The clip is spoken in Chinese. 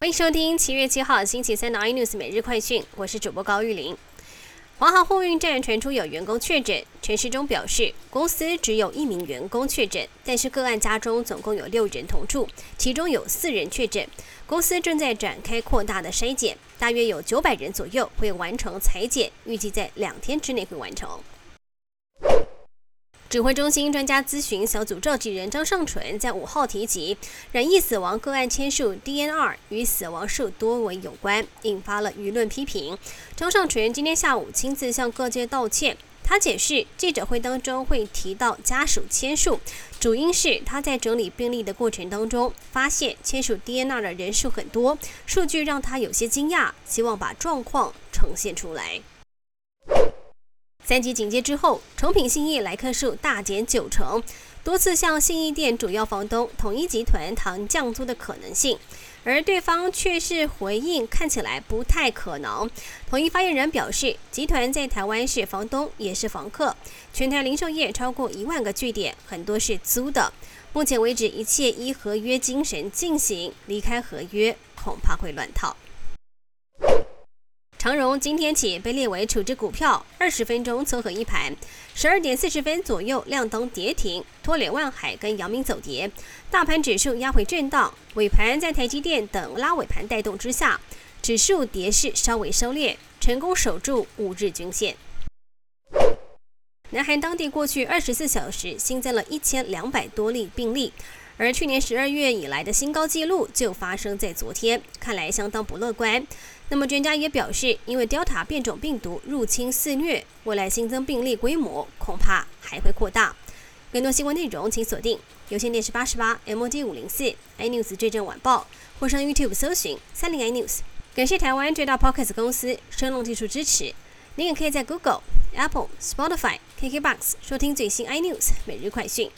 欢迎收听七月七号星期三的 iNews 每日快讯，我是主播高玉玲。华航货运站传出有员工确诊，陈时中表示，公司只有一名员工确诊，但是个案家中总共有六人同住，其中有四人确诊，公司正在展开扩大的筛检，大约有九百人左右会完成裁剪，预计在两天之内会完成。指挥中心专家咨询小组召集人张尚纯在五号提及，染疫死亡个案签数 DNR 与死亡数多为有关，引发了舆论批评。张尚纯今天下午亲自向各界道歉，他解释记者会当中会提到家属签数，主因是他在整理病例的过程当中，发现签署 DNR 的人数很多，数据让他有些惊讶，希望把状况呈现出来。三级警戒之后，诚品信义来客数大减九成，多次向信义店主要房东统一集团谈降租的可能性，而对方却是回应看起来不太可能。统一发言人表示，集团在台湾是房东也是房客，全台零售业超过一万个据点，很多是租的。目前为止，一切依合约精神进行，离开合约恐怕会乱套。长荣今天起被列为处置股票，二十分钟撮合一盘，十二点四十分左右亮灯跌停，拖累万海跟阳明走跌，大盘指数压回震荡，尾盘在台积电等拉尾盘带动之下，指数跌势稍微收敛，成功守住五日均线。南韩当地过去二十四小时新增了一千两百多例病例。而去年十二月以来的新高纪录就发生在昨天，看来相当不乐观。那么专家也表示，因为 Delta 变种病毒入侵肆虐，未来新增病例规模恐怕还会扩大。更多新闻内容请锁定有线电视八十八 MOD 五零四 iNews 最正晚报，或上 YouTube 搜寻三零 iNews。感谢台湾最大 Podcast 公司声浪技术支持。您也可以在 Google、Apple、Spotify、KKBox 收听最新 iNews 每日快讯。